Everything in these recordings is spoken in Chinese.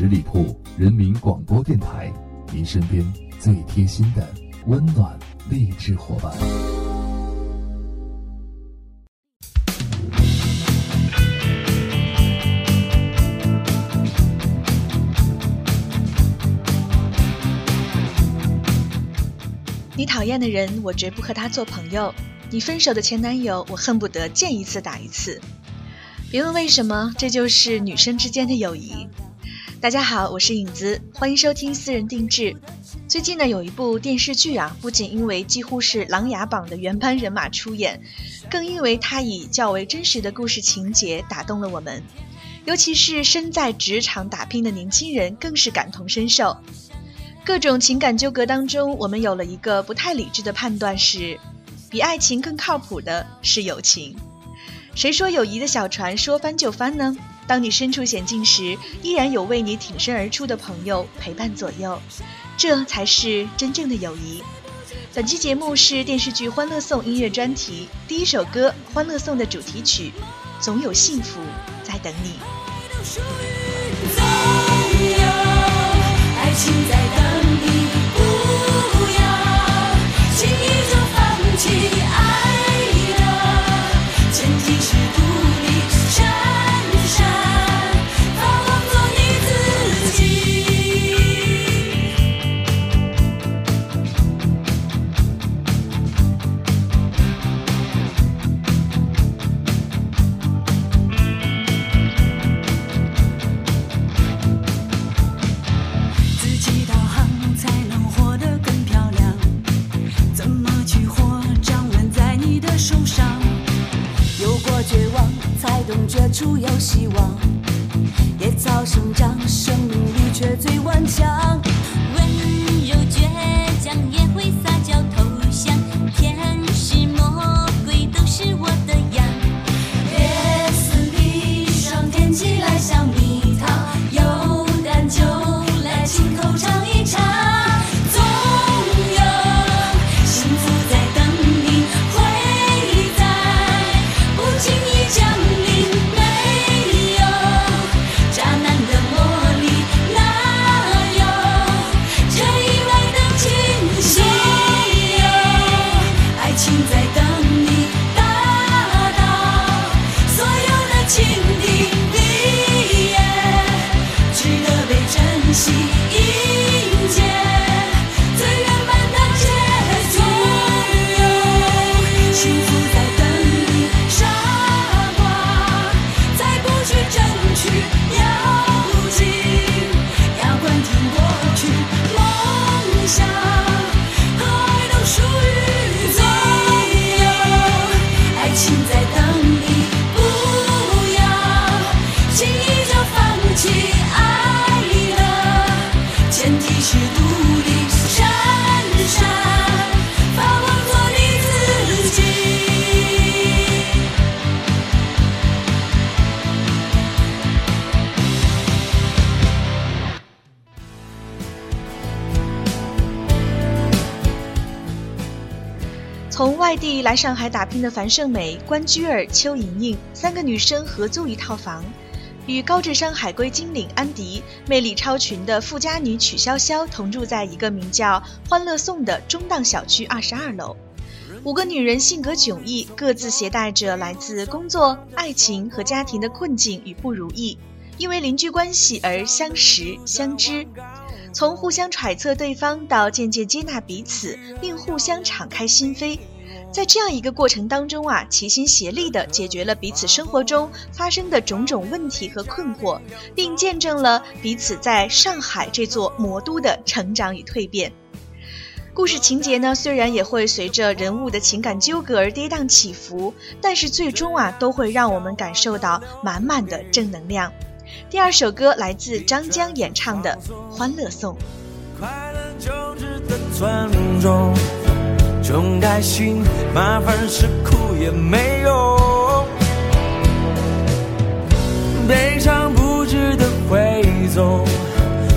十里铺人民广播电台，您身边最贴心的温暖励志伙伴。你讨厌的人，我绝不和他做朋友；你分手的前男友，我恨不得见一次打一次。别问为什么，这就是女生之间的友谊。大家好，我是影子，欢迎收听私人定制。最近呢，有一部电视剧啊，不仅因为几乎是琅琊榜的原班人马出演，更因为它以较为真实的故事情节打动了我们，尤其是身在职场打拼的年轻人，更是感同身受。各种情感纠葛当中，我们有了一个不太理智的判断：是比爱情更靠谱的是友情。谁说友谊的小船说翻就翻呢？当你身处险境时，依然有为你挺身而出的朋友陪伴左右，这才是真正的友谊。本期节目是电视剧《欢乐颂》音乐专题，第一首歌《欢乐颂》的主题曲《总有幸福在等你》。爱情在处有希望。野草生长，生命力却最顽强。来上海打拼的樊胜美、关雎尔、邱莹莹三个女生合租一套房，与高智商海归精灵安迪、魅力超群的富家女曲潇潇同住在一个名叫“欢乐颂”的中档小区二十二楼。五个女人性格迥异，各自携带着来自工作、爱情和家庭的困境与不如意，因为邻居关系而相识相知。从互相揣测对方到渐渐接纳彼此，并互相敞开心扉，在这样一个过程当中啊，齐心协力地解决了彼此生活中发生的种种问题和困惑，并见证了彼此在上海这座魔都的成长与蜕变。故事情节呢，虽然也会随着人物的情感纠葛而跌宕起伏，但是最终啊，都会让我们感受到满满的正能量。第二首歌来自张江演唱的《欢乐颂》。快乐就值得，总开心，麻烦是苦也没用，悲伤不值得挥纵，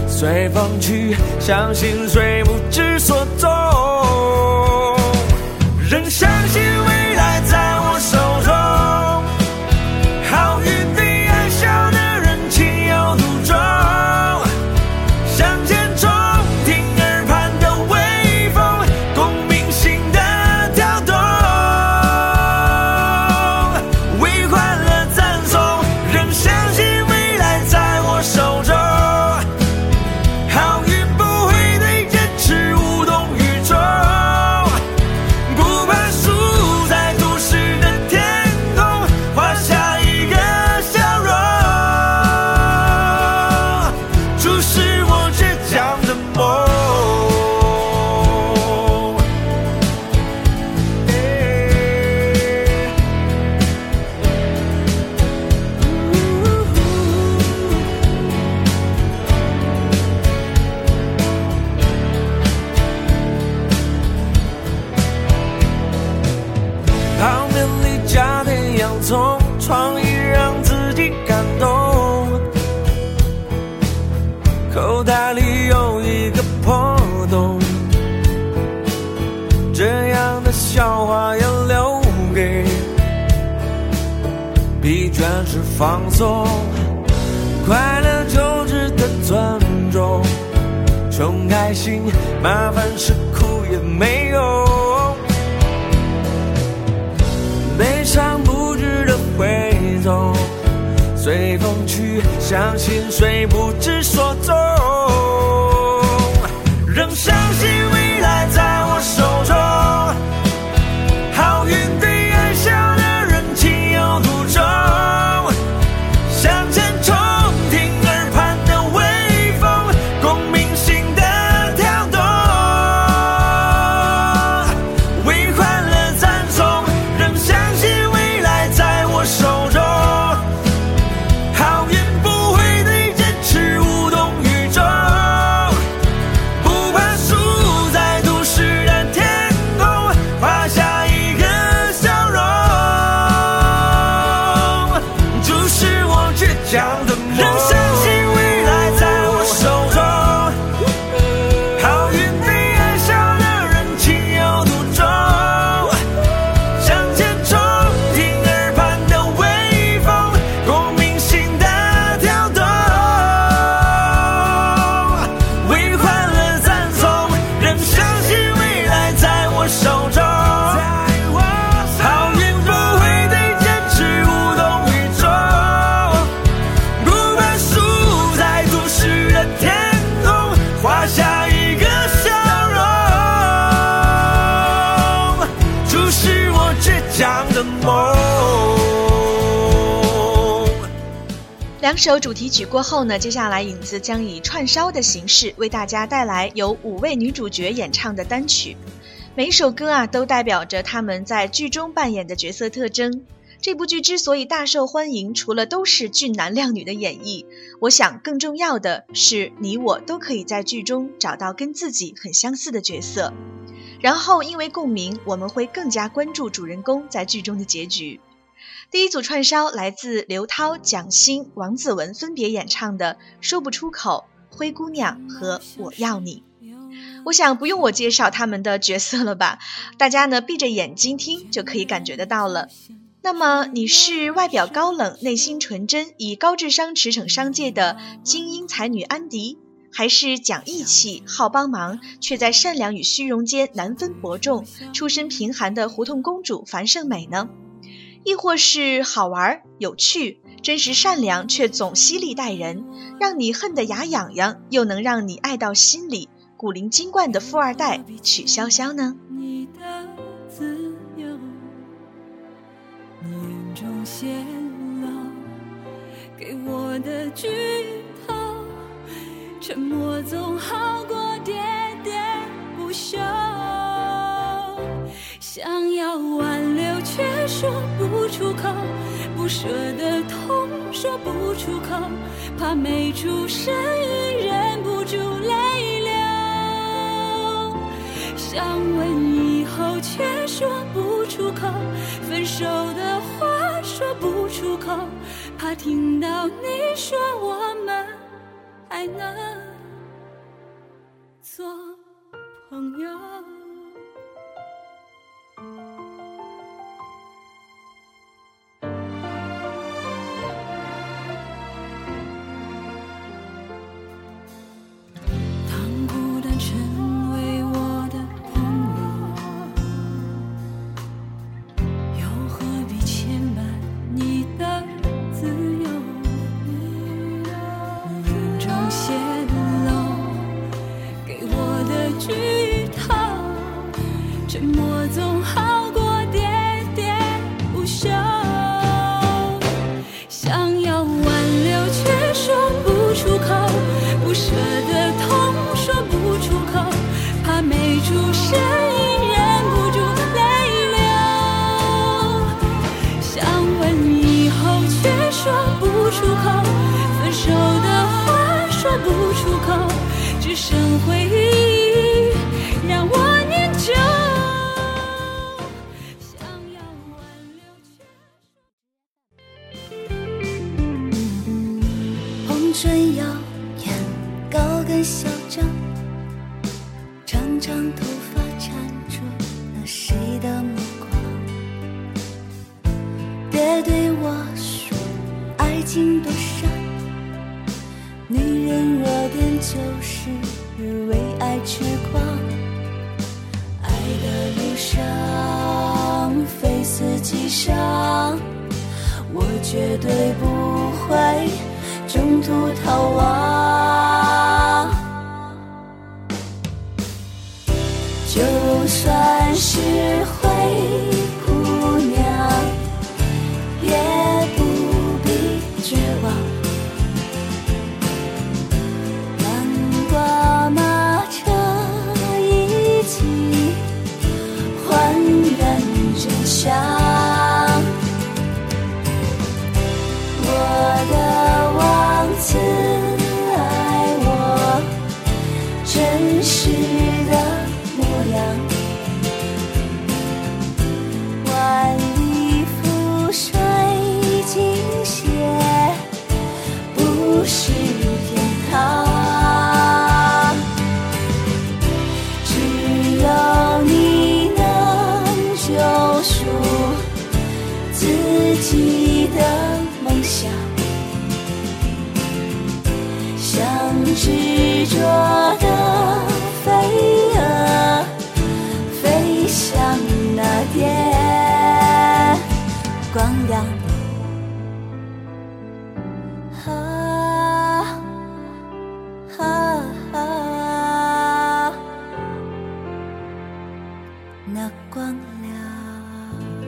随风去，相信谁不知所踪，仍相信注视笑话要留给疲倦时放松。快乐就值得尊重，穷开心，麻烦是苦也没用。悲伤不值得挥走，随风去，相信谁不知所踪。仍相信两首主题曲过后呢，接下来影子将以串烧的形式为大家带来由五位女主角演唱的单曲。每一首歌啊，都代表着她们在剧中扮演的角色特征。这部剧之所以大受欢迎，除了都是俊男靓女的演绎，我想更重要的是你我都可以在剧中找到跟自己很相似的角色，然后因为共鸣，我们会更加关注主人公在剧中的结局。第一组串烧来自刘涛、蒋欣、王子文分别演唱的《说不出口》《灰姑娘》和《我要你》。我想不用我介绍他们的角色了吧？大家呢闭着眼睛听就可以感觉得到了。那么你是外表高冷、内心纯真、以高智商驰骋商界的精英才女安迪，还是讲义气、好帮忙，却在善良与虚荣间难分伯仲、出身贫寒的胡同公主樊胜美呢？亦或是好玩、有趣、真实、善良，却总犀利待人，让你恨得牙痒痒，又能让你爱到心里、古灵精怪的富二代曲筱绡呢？你的自由，你眼中泄露给我的剧透，沉默总好过喋喋不休。想要挽说不出口，不舍得痛说不出口，怕没出声音忍不住泪流。想问以后却说不出口，分手的话说不出口，怕听到你说我们还能做朋友。嚣张，长长头发缠住那谁的目光。别对我说爱情多伤，女人弱点就是为爱痴狂。爱的路上非死即伤，我绝对不会独逃亡。不那光亮。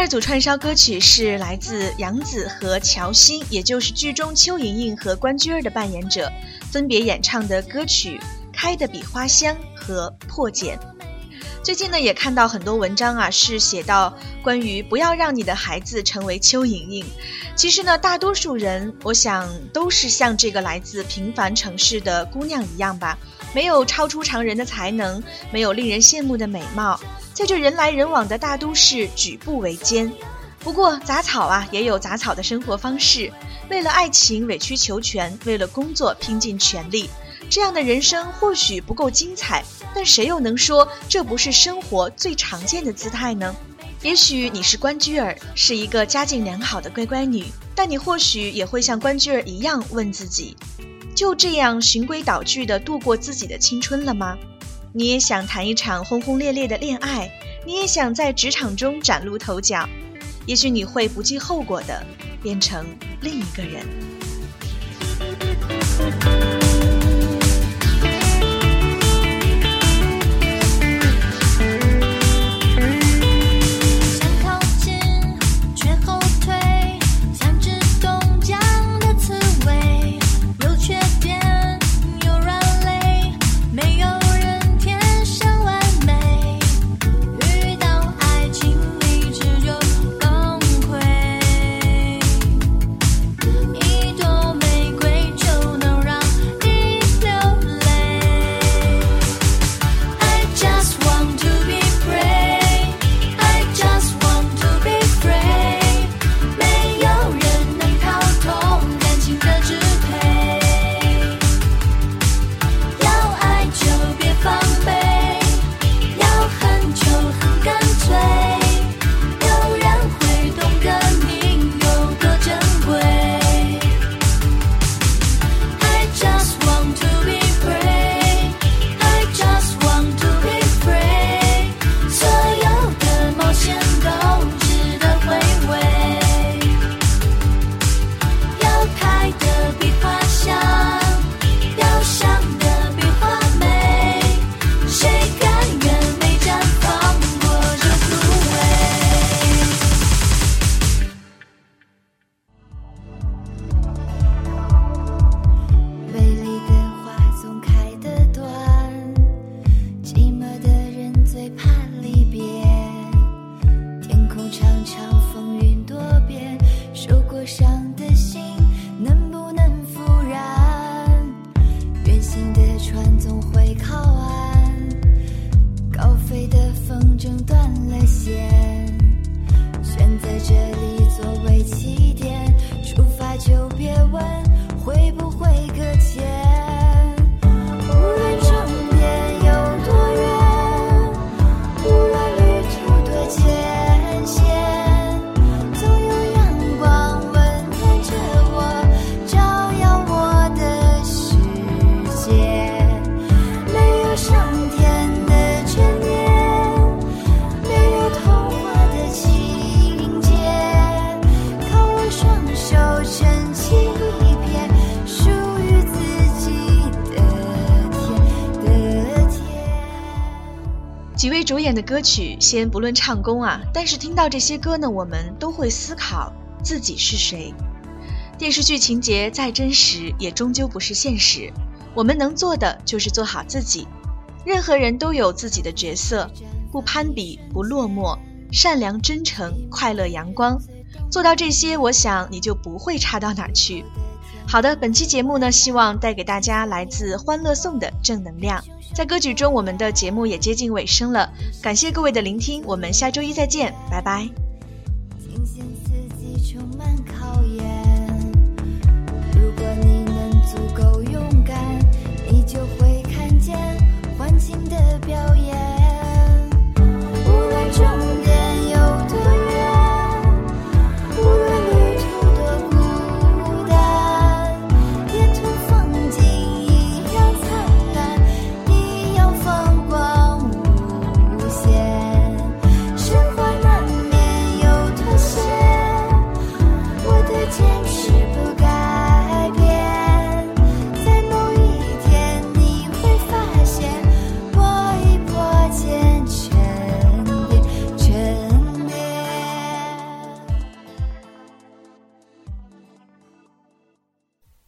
第二组串烧歌曲是来自杨紫和乔欣，也就是剧中邱莹莹和关雎儿的扮演者，分别演唱的歌曲《开的比花香》和《破茧》。最近呢，也看到很多文章啊，是写到关于不要让你的孩子成为邱莹莹。其实呢，大多数人，我想都是像这个来自平凡城市的姑娘一样吧，没有超出常人的才能，没有令人羡慕的美貌，在这人来人往的大都市举步维艰。不过杂草啊，也有杂草的生活方式，为了爱情委曲求全，为了工作拼尽全力。这样的人生或许不够精彩，但谁又能说这不是生活最常见的姿态呢？也许你是关雎尔，是一个家境良好的乖乖女，但你或许也会像关雎尔一样问自己：就这样循规蹈矩地度过自己的青春了吗？你也想谈一场轰轰烈烈的恋爱，你也想在职场中崭露头角，也许你会不计后果的变成另一个人。中断了线。几位主演的歌曲，先不论唱功啊，但是听到这些歌呢，我们都会思考自己是谁。电视剧情节再真实，也终究不是现实。我们能做的就是做好自己。任何人都有自己的角色，不攀比，不落寞，善良真诚，快乐阳光。做到这些，我想你就不会差到哪儿去。好的，本期节目呢，希望带给大家来自《欢乐颂》的正能量。在歌曲中，我们的节目也接近尾声了，感谢各位的聆听，我们下周一再见，拜拜。